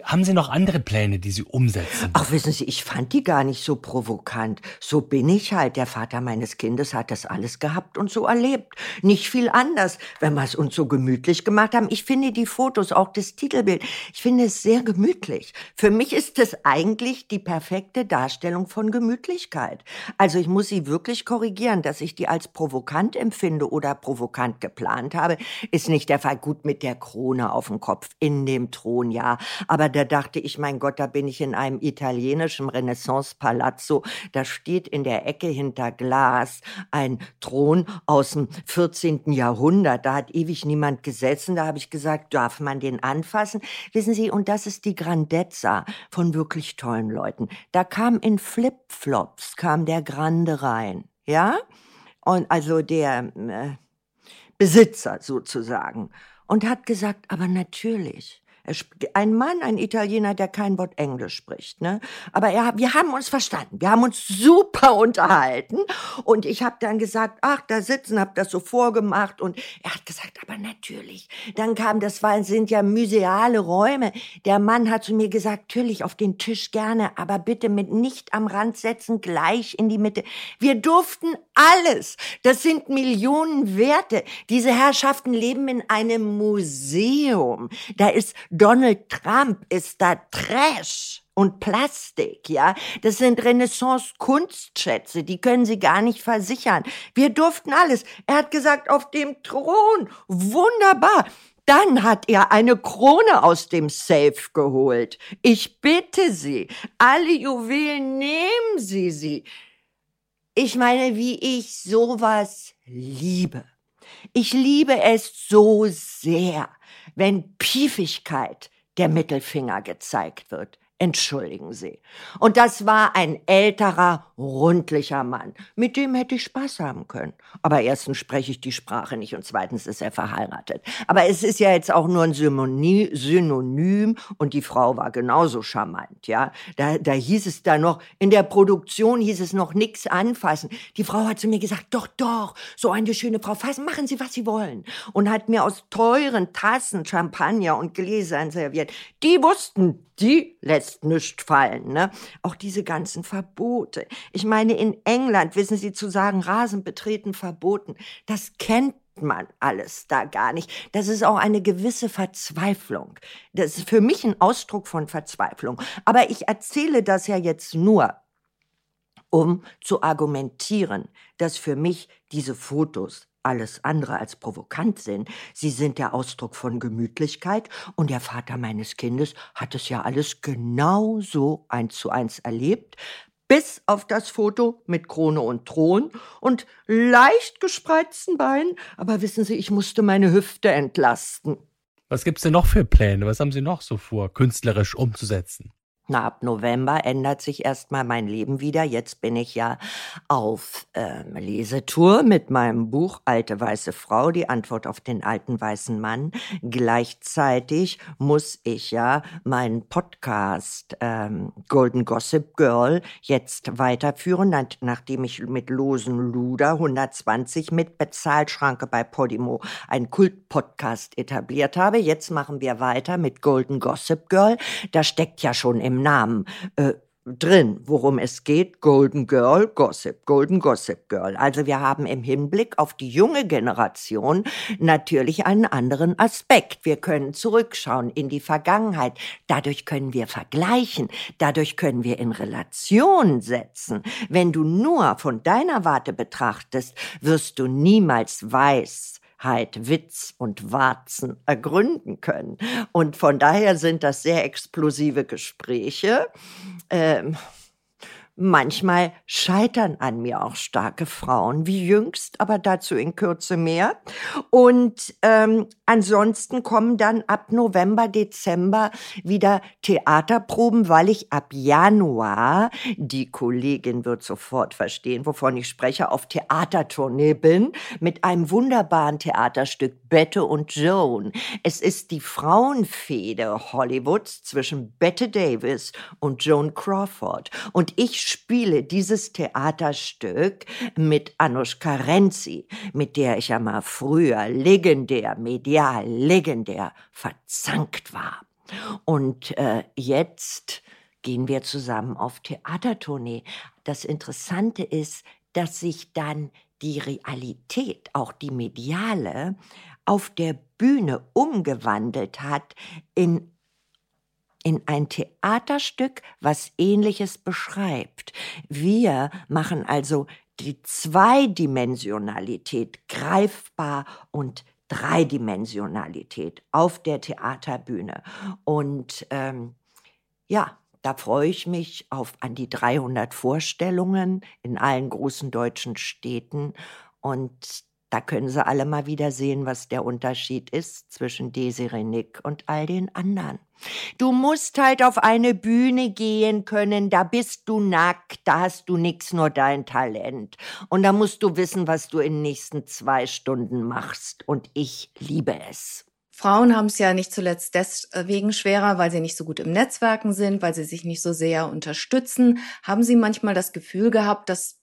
Haben Sie noch andere Pläne, die Sie umsetzen? Ach, wissen Sie, ich fand die gar nicht so provokant. So bin ich halt. Der Vater meines Kindes hat das alles gehabt und so erlebt. Nicht viel anders, wenn wir es uns so gemütlich gemacht haben. Ich finde die Fotos, auch das Titelbild, ich finde es sehr gemütlich. Für mich ist es eigentlich die perfekte Darstellung von Gemütlichkeit. Also ich muss Sie wirklich korrigieren, dass ich die als provokant empfinde oder provokant geplant habe, ist nicht der Fall. Gut mit der Krone auf dem Kopf in dem Thron, ja. Aber da dachte ich, mein Gott, da bin ich in einem italienischen Renaissance-Palazzo. Da steht in der Ecke hinter Glas ein Thron aus dem 14. Jahrhundert. Da hat ewig niemand gesessen. Da habe ich gesagt, darf man den anfassen? Wissen Sie, und das ist die Grandezza von wirklich tollen Leuten. Da kam in Flipflops, kam der Grande rein. Ja? Und also der äh, Besitzer sozusagen. Und hat gesagt, aber natürlich, ein Mann, ein Italiener, der kein Wort Englisch spricht, ne? Aber er, wir haben uns verstanden. Wir haben uns super unterhalten. Und ich habe dann gesagt, ach, da sitzen, hab das so vorgemacht. Und er hat gesagt, aber natürlich. Dann kam, das war, sind ja museale Räume. Der Mann hat zu mir gesagt, natürlich auf den Tisch gerne, aber bitte mit nicht am Rand setzen, gleich in die Mitte. Wir durften alles. Das sind Millionen Werte. Diese Herrschaften leben in einem Museum. Da ist Donald Trump ist da Trash und Plastik, ja. Das sind Renaissance-Kunstschätze, die können Sie gar nicht versichern. Wir durften alles. Er hat gesagt, auf dem Thron. Wunderbar. Dann hat er eine Krone aus dem Safe geholt. Ich bitte Sie, alle Juwelen nehmen Sie sie. Ich meine, wie ich sowas liebe. Ich liebe es so sehr wenn Piefigkeit der Mittelfinger gezeigt wird. Entschuldigen Sie. Und das war ein älterer, rundlicher Mann. Mit dem hätte ich Spaß haben können. Aber erstens spreche ich die Sprache nicht und zweitens ist er verheiratet. Aber es ist ja jetzt auch nur ein Synonym und die Frau war genauso charmant, ja. Da, da hieß es da noch, in der Produktion hieß es noch nichts anfassen. Die Frau hat zu mir gesagt, doch, doch, so eine schöne Frau, fassen, machen Sie, was Sie wollen. Und hat mir aus teuren Tassen Champagner und Gläsern serviert. Die wussten, die lässt nichts fallen. Ne? Auch diese ganzen Verbote. Ich meine, in England, wissen Sie, zu sagen, Rasen betreten verboten, das kennt man alles da gar nicht. Das ist auch eine gewisse Verzweiflung. Das ist für mich ein Ausdruck von Verzweiflung. Aber ich erzähle das ja jetzt nur, um zu argumentieren, dass für mich diese Fotos alles andere als provokant sind. Sie sind der Ausdruck von Gemütlichkeit und der Vater meines Kindes hat es ja alles genau so eins zu eins erlebt, bis auf das Foto mit Krone und Thron und leicht gespreizten Beinen. Aber wissen Sie, ich musste meine Hüfte entlasten. Was gibt's denn noch für Pläne? Was haben Sie noch so vor, künstlerisch umzusetzen? Na, ab November ändert sich erstmal mein Leben wieder. Jetzt bin ich ja auf ähm, Lesetour mit meinem Buch Alte weiße Frau, die Antwort auf den alten weißen Mann. Gleichzeitig muss ich ja meinen Podcast ähm, Golden Gossip Girl jetzt weiterführen, nachdem ich mit losen Luder 120 mit Bezahlschranke bei Podimo einen Kultpodcast etabliert habe. Jetzt machen wir weiter mit Golden Gossip Girl. Da steckt ja schon im Namen äh, drin, worum es geht. Golden Girl, Gossip, Golden Gossip Girl. Also wir haben im Hinblick auf die junge Generation natürlich einen anderen Aspekt. Wir können zurückschauen in die Vergangenheit. Dadurch können wir vergleichen. Dadurch können wir in Relation setzen. Wenn du nur von deiner Warte betrachtest, wirst du niemals weiß Wahrheit, Witz und Warzen ergründen können. Und von daher sind das sehr explosive Gespräche. Ähm, Manchmal scheitern an mir auch starke Frauen, wie jüngst, aber dazu in Kürze mehr. Und ähm, ansonsten kommen dann ab November, Dezember wieder Theaterproben, weil ich ab Januar, die Kollegin wird sofort verstehen, wovon ich spreche, auf Theatertournee bin mit einem wunderbaren Theaterstück Bette und Joan. Es ist die Frauenfehde Hollywoods zwischen Bette Davis und Joan Crawford. Und ich spiele dieses Theaterstück mit Anushka Renzi, mit der ich ja mal früher legendär, medial legendär verzankt war. Und äh, jetzt gehen wir zusammen auf Theatertournee. Das Interessante ist, dass sich dann die Realität, auch die mediale, auf der Bühne umgewandelt hat in in ein Theaterstück, was ähnliches beschreibt. Wir machen also die Zweidimensionalität greifbar und Dreidimensionalität auf der Theaterbühne. Und ähm, ja, da freue ich mich auf an die 300 Vorstellungen in allen großen deutschen Städten. Und da können Sie alle mal wieder sehen, was der Unterschied ist zwischen Desiree Nick und all den anderen. Du musst halt auf eine Bühne gehen können, da bist du nackt, da hast du nix, nur dein Talent. Und da musst du wissen, was du in den nächsten zwei Stunden machst. Und ich liebe es. Frauen haben es ja nicht zuletzt deswegen schwerer, weil sie nicht so gut im Netzwerken sind, weil sie sich nicht so sehr unterstützen. Haben Sie manchmal das Gefühl gehabt, dass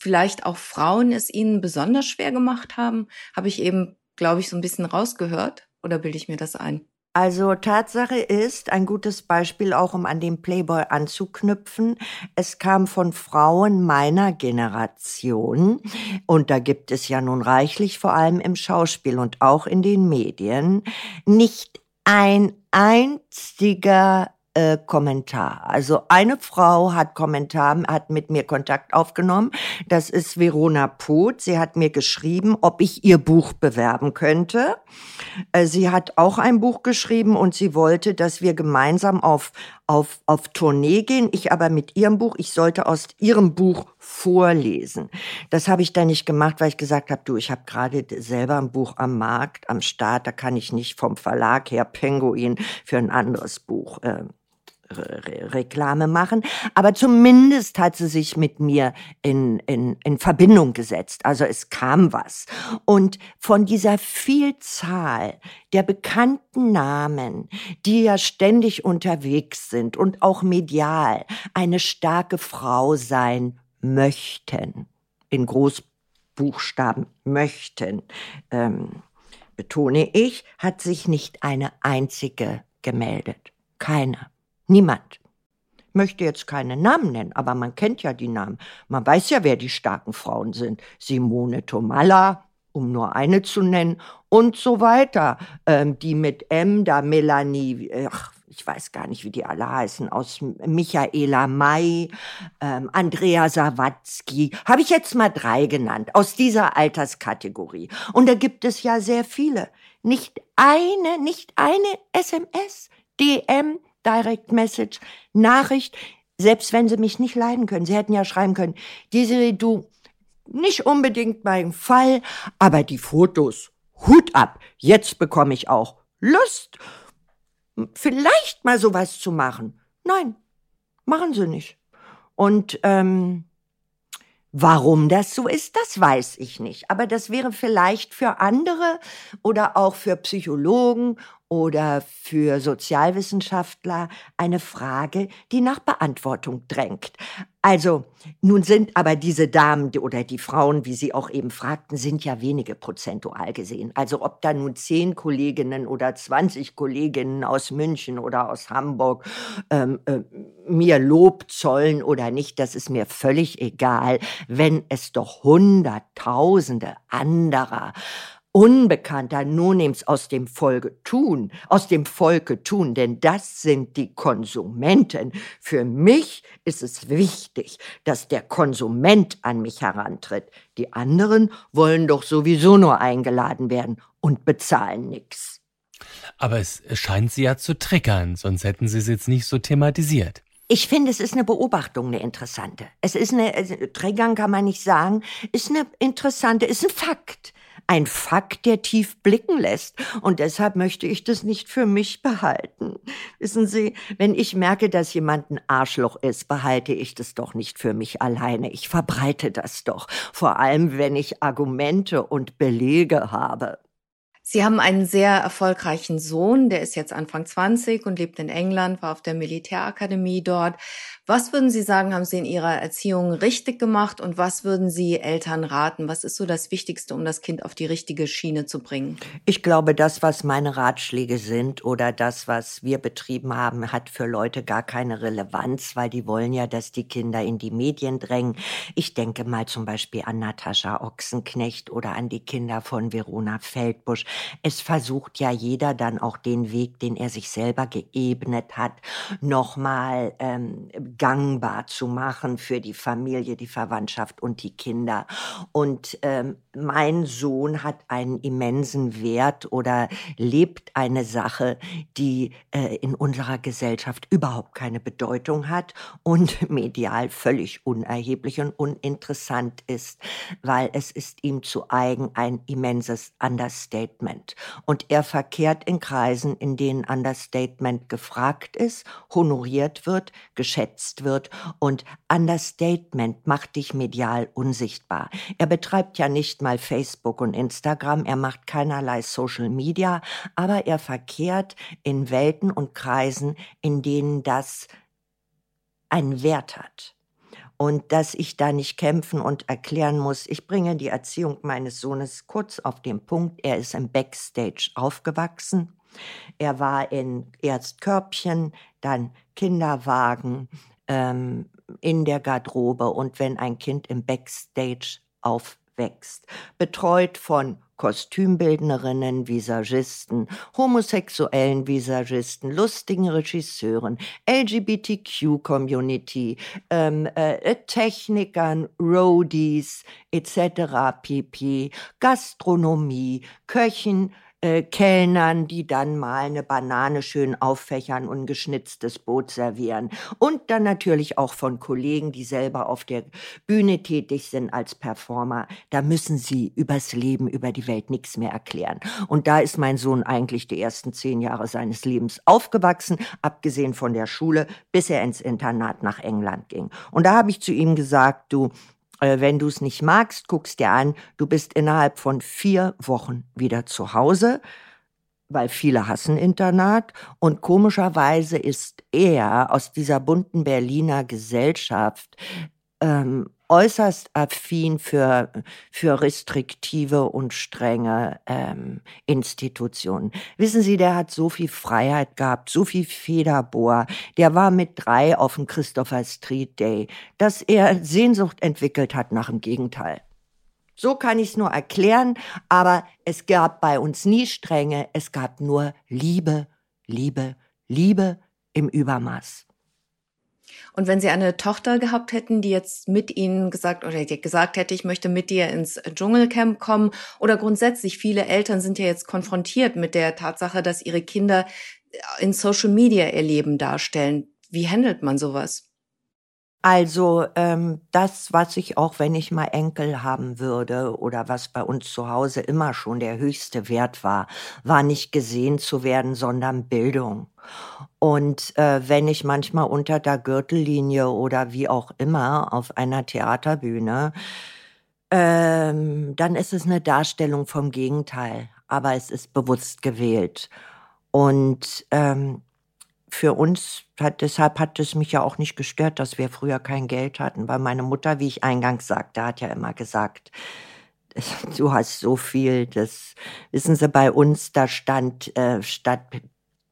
vielleicht auch Frauen es ihnen besonders schwer gemacht haben? Habe ich eben, glaube ich, so ein bisschen rausgehört oder bilde ich mir das ein? Also Tatsache ist, ein gutes Beispiel auch, um an den Playboy anzuknüpfen, es kam von Frauen meiner Generation und da gibt es ja nun reichlich, vor allem im Schauspiel und auch in den Medien, nicht ein einziger äh, Kommentar. Also eine Frau hat Kommentar, hat mit mir Kontakt aufgenommen. Das ist Verona Poth. Sie hat mir geschrieben, ob ich ihr Buch bewerben könnte. Äh, sie hat auch ein Buch geschrieben und sie wollte, dass wir gemeinsam auf, auf, auf Tournee gehen. Ich aber mit ihrem Buch, ich sollte aus ihrem Buch vorlesen. Das habe ich dann nicht gemacht, weil ich gesagt habe, du, ich habe gerade selber ein Buch am Markt, am Start, da kann ich nicht vom Verlag her Penguin für ein anderes Buch äh, Re Reklame machen, aber zumindest hat sie sich mit mir in, in, in Verbindung gesetzt. Also es kam was. Und von dieser Vielzahl der bekannten Namen, die ja ständig unterwegs sind und auch medial eine starke Frau sein möchten, in Großbuchstaben möchten, ähm, betone ich, hat sich nicht eine einzige gemeldet. Keine. Niemand. möchte jetzt keine Namen nennen, aber man kennt ja die Namen. Man weiß ja, wer die starken Frauen sind. Simone Tomalla, um nur eine zu nennen, und so weiter. Ähm, die mit M, da Melanie, ach, ich weiß gar nicht, wie die alle heißen, aus Michaela May, ähm, Andrea Sawatzki, habe ich jetzt mal drei genannt, aus dieser Alterskategorie. Und da gibt es ja sehr viele. Nicht eine, nicht eine SMS, DM, Direct Message, Nachricht, selbst wenn sie mich nicht leiden können. Sie hätten ja schreiben können, diese, du, nicht unbedingt mein Fall, aber die Fotos, Hut ab, jetzt bekomme ich auch Lust, vielleicht mal sowas zu machen. Nein, machen sie nicht. Und ähm, Warum das so ist, das weiß ich nicht. Aber das wäre vielleicht für andere oder auch für Psychologen oder für Sozialwissenschaftler eine Frage, die nach Beantwortung drängt. Also, nun sind aber diese Damen oder die Frauen, wie Sie auch eben fragten, sind ja wenige prozentual gesehen. Also ob da nun zehn Kolleginnen oder zwanzig Kolleginnen aus München oder aus Hamburg ähm, äh, mir Lob zollen oder nicht, das ist mir völlig egal, wenn es doch Hunderttausende anderer Unbekannter Nonems aus dem Volke tun, aus dem Volke tun, denn das sind die Konsumenten. Für mich ist es wichtig, dass der Konsument an mich herantritt. Die anderen wollen doch sowieso nur eingeladen werden und bezahlen nix. Aber es scheint Sie ja zu triggern, sonst hätten Sie es jetzt nicht so thematisiert. Ich finde, es ist eine Beobachtung, eine interessante. Es ist eine, also, triggern kann man nicht sagen, ist eine interessante, ist ein Fakt ein Fakt, der tief blicken lässt. Und deshalb möchte ich das nicht für mich behalten. Wissen Sie, wenn ich merke, dass jemand ein Arschloch ist, behalte ich das doch nicht für mich alleine. Ich verbreite das doch. Vor allem, wenn ich Argumente und Belege habe. Sie haben einen sehr erfolgreichen Sohn, der ist jetzt Anfang 20 und lebt in England, war auf der Militärakademie dort. Was würden Sie sagen, haben Sie in Ihrer Erziehung richtig gemacht und was würden Sie Eltern raten? Was ist so das Wichtigste, um das Kind auf die richtige Schiene zu bringen? Ich glaube, das, was meine Ratschläge sind oder das, was wir betrieben haben, hat für Leute gar keine Relevanz, weil die wollen ja, dass die Kinder in die Medien drängen. Ich denke mal zum Beispiel an Natascha Ochsenknecht oder an die Kinder von Verona Feldbusch. Es versucht ja jeder dann auch den Weg, den er sich selber geebnet hat, nochmal ähm, gangbar zu machen für die Familie, die Verwandtschaft und die Kinder. Und ähm, mein Sohn hat einen immensen Wert oder lebt eine Sache, die äh, in unserer Gesellschaft überhaupt keine Bedeutung hat und medial völlig unerheblich und uninteressant ist, weil es ist ihm zu eigen ein immenses Understatement. Und er verkehrt in Kreisen, in denen Understatement gefragt ist, honoriert wird, geschätzt genutzt wird und Understatement macht dich medial unsichtbar. Er betreibt ja nicht mal Facebook und Instagram, er macht keinerlei Social Media, aber er verkehrt in Welten und Kreisen, in denen das einen Wert hat und dass ich da nicht kämpfen und erklären muss. Ich bringe die Erziehung meines Sohnes kurz auf den Punkt. Er ist im Backstage aufgewachsen. Er war in erst Körbchen, dann Kinderwagen, ähm, in der Garderobe und wenn ein Kind im Backstage aufwächst, betreut von Kostümbildnerinnen, Visagisten, homosexuellen Visagisten, lustigen Regisseuren, LGBTQ-Community, ähm, äh, Technikern, Roadies etc. pp, Gastronomie, Köchen, äh, Kellnern, die dann mal eine Banane schön auffächern und geschnitztes Brot servieren. Und dann natürlich auch von Kollegen, die selber auf der Bühne tätig sind als Performer. Da müssen sie übers Leben, über die Welt nichts mehr erklären. Und da ist mein Sohn eigentlich die ersten zehn Jahre seines Lebens aufgewachsen, abgesehen von der Schule, bis er ins Internat nach England ging. Und da habe ich zu ihm gesagt, du, wenn du es nicht magst, guckst dir an, du bist innerhalb von vier Wochen wieder zu Hause, weil viele hassen Internat. Und komischerweise ist er aus dieser bunten Berliner Gesellschaft ähm, äußerst affin für, für restriktive und strenge ähm, Institutionen. Wissen Sie, der hat so viel Freiheit gehabt, so viel Federbohr. Der war mit drei auf dem Christopher Street Day, dass er Sehnsucht entwickelt hat nach dem Gegenteil. So kann ich es nur erklären, aber es gab bei uns nie Strenge, es gab nur Liebe, Liebe, Liebe im Übermaß. Und wenn Sie eine Tochter gehabt hätten, die jetzt mit Ihnen gesagt oder die gesagt hätte, ich möchte mit dir ins Dschungelcamp kommen oder grundsätzlich viele Eltern sind ja jetzt konfrontiert mit der Tatsache, dass ihre Kinder in Social Media ihr Leben darstellen. Wie handelt man sowas? Also ähm, das, was ich auch, wenn ich mal Enkel haben würde oder was bei uns zu Hause immer schon der höchste Wert war, war nicht gesehen zu werden, sondern Bildung. Und äh, wenn ich manchmal unter der Gürtellinie oder wie auch immer auf einer Theaterbühne, ähm, dann ist es eine Darstellung vom Gegenteil, aber es ist bewusst gewählt. Und ähm, für uns hat, deshalb hat es mich ja auch nicht gestört, dass wir früher kein Geld hatten, weil meine Mutter, wie ich eingangs sagte, hat ja immer gesagt, du hast so viel, das wissen Sie, bei uns, da stand äh, statt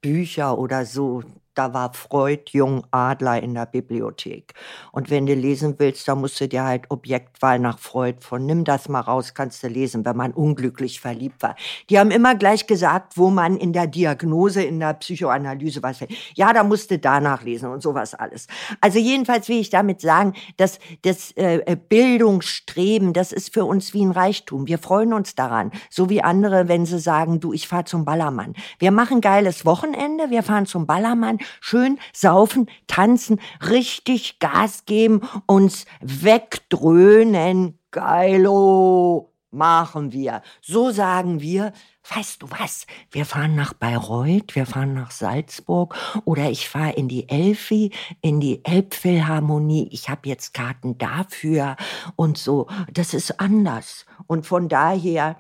Bücher oder so, da war Freud Jung Adler in der Bibliothek. Und wenn du lesen willst, da musst du dir halt Objektwahl nach Freud von nimm das mal raus, kannst du lesen, wenn man unglücklich verliebt war. Die haben immer gleich gesagt, wo man in der Diagnose, in der Psychoanalyse was Ja, da musste danach lesen und sowas alles. Also jedenfalls will ich damit sagen, dass das äh, Bildungsstreben, das ist für uns wie ein Reichtum. Wir freuen uns daran, so wie andere, wenn sie sagen, du, ich fahr zum Ballermann. Wir machen geiles Wochenende, wir fahren zum Ballermann, schön saufen, tanzen, richtig Gas geben, uns wegdröhnen. Geilo machen wir. So sagen wir, weißt du was, wir fahren nach Bayreuth, wir fahren nach Salzburg oder ich fahre in die Elfi, in die Elbphilharmonie, ich habe jetzt Karten dafür und so. Das ist anders. Und von daher,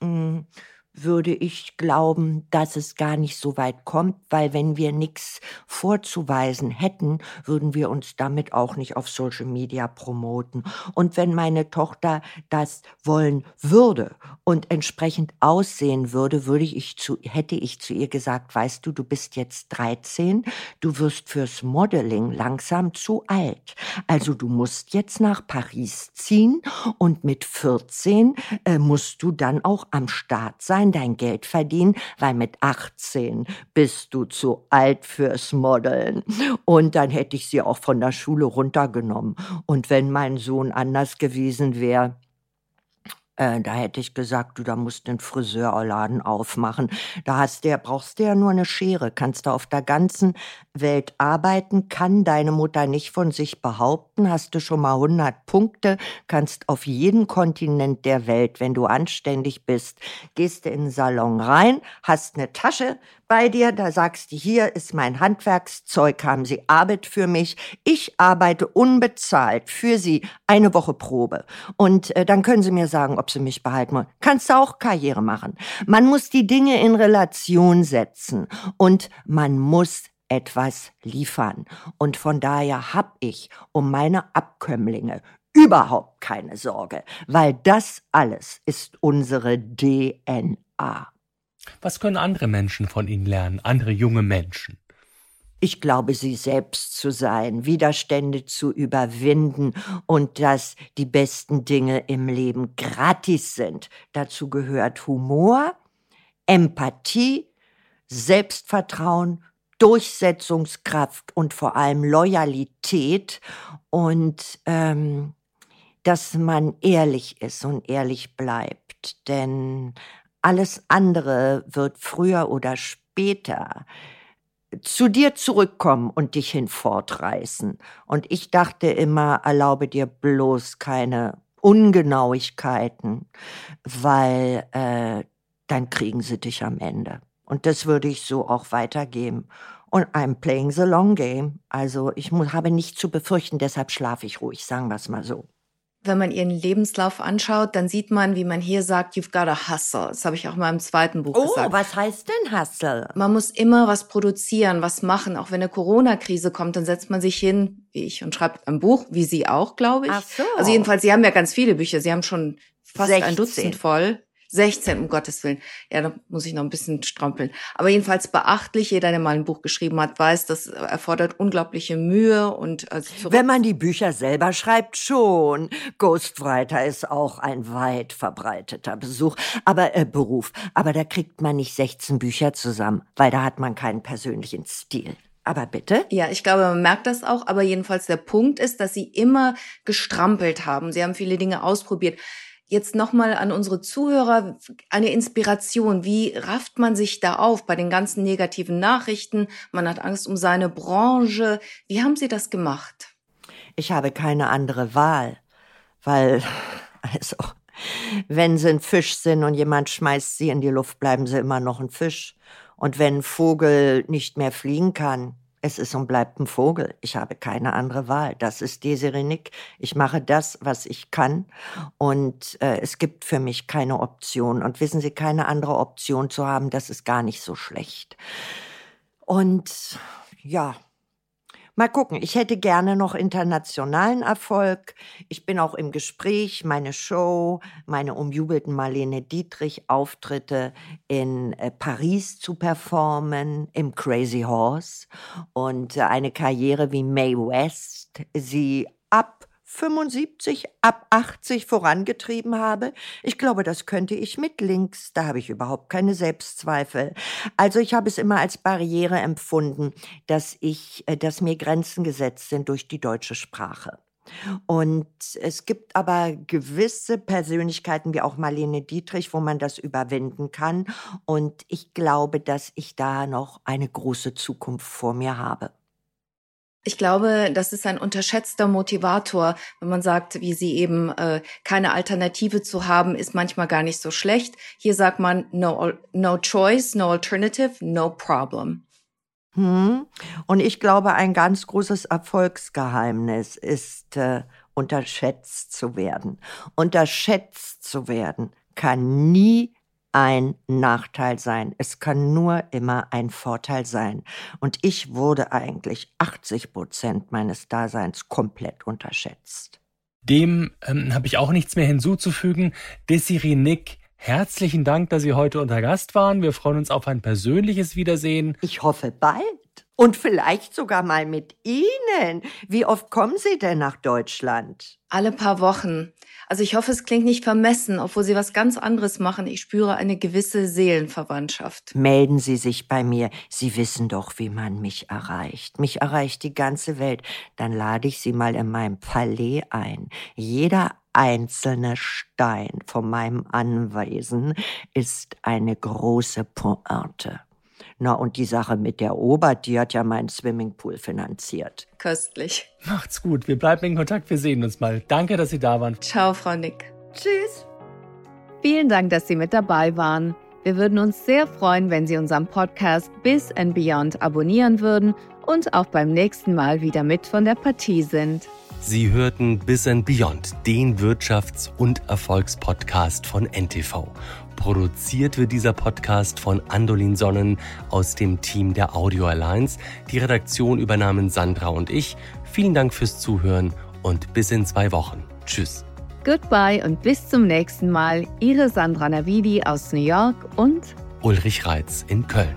mh, mm, würde ich glauben, dass es gar nicht so weit kommt, weil wenn wir nichts vorzuweisen hätten, würden wir uns damit auch nicht auf Social Media promoten. Und wenn meine Tochter das wollen würde und entsprechend aussehen würde, würde ich zu, hätte ich zu ihr gesagt, weißt du, du bist jetzt 13, du wirst fürs Modeling langsam zu alt. Also du musst jetzt nach Paris ziehen und mit 14 äh, musst du dann auch am Start sein sein, dein Geld verdienen, weil mit 18 bist du zu alt fürs Modeln. Und dann hätte ich sie auch von der Schule runtergenommen. Und wenn mein Sohn anders gewesen wäre, äh, da hätte ich gesagt, du, da musst einen Friseurladen aufmachen. Da hast du, brauchst du ja nur eine Schere. Kannst du auf der ganzen Welt arbeiten, kann deine Mutter nicht von sich behaupten. Hast du schon mal 100 Punkte, kannst auf jeden Kontinent der Welt, wenn du anständig bist, gehst du in den Salon rein, hast eine Tasche bei dir, da sagst du, hier ist mein Handwerkszeug, haben Sie Arbeit für mich. Ich arbeite unbezahlt für Sie eine Woche Probe. Und äh, dann können Sie mir sagen, ob Sie mich behalten wollen. Kannst du auch Karriere machen. Man muss die Dinge in Relation setzen und man muss etwas liefern. Und von daher hab ich um meine Abkömmlinge überhaupt keine Sorge, weil das alles ist unsere DNA. Was können andere Menschen von Ihnen lernen, andere junge Menschen? Ich glaube, sie selbst zu sein, Widerstände zu überwinden und dass die besten Dinge im Leben gratis sind. Dazu gehört Humor, Empathie, Selbstvertrauen, Durchsetzungskraft und vor allem Loyalität und ähm, dass man ehrlich ist und ehrlich bleibt. Denn alles andere wird früher oder später zu dir zurückkommen und dich hinfortreißen. Und ich dachte immer, erlaube dir bloß keine Ungenauigkeiten, weil äh, dann kriegen sie dich am Ende. Und das würde ich so auch weitergeben. Und I'm playing the long game. Also ich muss, habe nichts zu befürchten, deshalb schlafe ich ruhig, sagen wir es mal so. wenn man ihren Lebenslauf anschaut, dann sieht man, wie man hier sagt, you've got a hustle. Das habe ich auch mal im zweiten Buch oh, gesagt. Oh, was heißt denn hustle? Man muss immer was produzieren, was machen. Auch wenn eine Corona-Krise kommt, dann setzt man sich hin, wie ich, und schreibt ein Buch, wie Sie auch, glaube ich. Ach so. Also jedenfalls, Sie haben ja ganz viele Bücher. Sie haben schon fast 16. ein Dutzend voll. 16, um Gottes Willen. Ja, da muss ich noch ein bisschen strampeln. Aber jedenfalls beachtlich, jeder, der mal ein Buch geschrieben hat, weiß, das erfordert unglaubliche Mühe und also Wenn man die Bücher selber schreibt, schon. Ghostwriter ist auch ein weit verbreiteter Besuch, aber äh, Beruf. Aber da kriegt man nicht 16 Bücher zusammen, weil da hat man keinen persönlichen Stil. Aber bitte? Ja, ich glaube, man merkt das auch. Aber jedenfalls der Punkt ist, dass sie immer gestrampelt haben. Sie haben viele Dinge ausprobiert. Jetzt nochmal an unsere Zuhörer eine Inspiration. Wie rafft man sich da auf bei den ganzen negativen Nachrichten? Man hat Angst um seine Branche. Wie haben Sie das gemacht? Ich habe keine andere Wahl, weil, also, wenn sie ein Fisch sind und jemand schmeißt sie in die Luft, bleiben sie immer noch ein Fisch. Und wenn ein Vogel nicht mehr fliegen kann, es ist und bleibt ein Vogel. Ich habe keine andere Wahl. Das ist Desiree Nick. Ich mache das, was ich kann. Und äh, es gibt für mich keine Option. Und wissen Sie, keine andere Option zu haben, das ist gar nicht so schlecht. Und ja, Mal gucken, ich hätte gerne noch internationalen Erfolg. Ich bin auch im Gespräch, meine Show, meine umjubelten Marlene Dietrich Auftritte in äh, Paris zu performen, im Crazy Horse und äh, eine Karriere wie Mae West, sie 75 ab 80 vorangetrieben habe. Ich glaube, das könnte ich mit links. Da habe ich überhaupt keine Selbstzweifel. Also ich habe es immer als Barriere empfunden, dass ich, äh, dass mir Grenzen gesetzt sind durch die deutsche Sprache. Und es gibt aber gewisse Persönlichkeiten wie auch Marlene Dietrich, wo man das überwinden kann. Und ich glaube, dass ich da noch eine große Zukunft vor mir habe. Ich glaube, das ist ein unterschätzter Motivator, wenn man sagt, wie Sie eben, äh, keine Alternative zu haben, ist manchmal gar nicht so schlecht. Hier sagt man, no, no choice, no alternative, no problem. Hm. Und ich glaube, ein ganz großes Erfolgsgeheimnis ist, äh, unterschätzt zu werden. Unterschätzt zu werden kann nie ein Nachteil sein. Es kann nur immer ein Vorteil sein. Und ich wurde eigentlich 80 Prozent meines Daseins komplett unterschätzt. Dem ähm, habe ich auch nichts mehr hinzuzufügen. Desiree Nick, herzlichen Dank, dass Sie heute unter Gast waren. Wir freuen uns auf ein persönliches Wiedersehen. Ich hoffe bald. Und vielleicht sogar mal mit Ihnen. Wie oft kommen Sie denn nach Deutschland? Alle paar Wochen. Also ich hoffe, es klingt nicht vermessen, obwohl Sie was ganz anderes machen. Ich spüre eine gewisse Seelenverwandtschaft. Melden Sie sich bei mir. Sie wissen doch, wie man mich erreicht. Mich erreicht die ganze Welt. Dann lade ich Sie mal in meinem Palais ein. Jeder einzelne Stein von meinem Anwesen ist eine große Pointe. Na, und die Sache mit der Ober, die hat ja meinen Swimmingpool finanziert. Köstlich. Macht's gut. Wir bleiben in Kontakt. Wir sehen uns mal. Danke, dass Sie da waren. Ciao, Frau Nick. Tschüss. Vielen Dank, dass Sie mit dabei waren. Wir würden uns sehr freuen, wenn Sie unseren Podcast Bis and Beyond abonnieren würden und auch beim nächsten Mal wieder mit von der Partie sind. Sie hörten Bis and Beyond, den Wirtschafts- und Erfolgspodcast von NTV. Produziert wird dieser Podcast von Andolin Sonnen aus dem Team der Audio Alliance. Die Redaktion übernahmen Sandra und ich. Vielen Dank fürs Zuhören und bis in zwei Wochen. Tschüss. Goodbye und bis zum nächsten Mal. Ihre Sandra Navidi aus New York und Ulrich Reitz in Köln.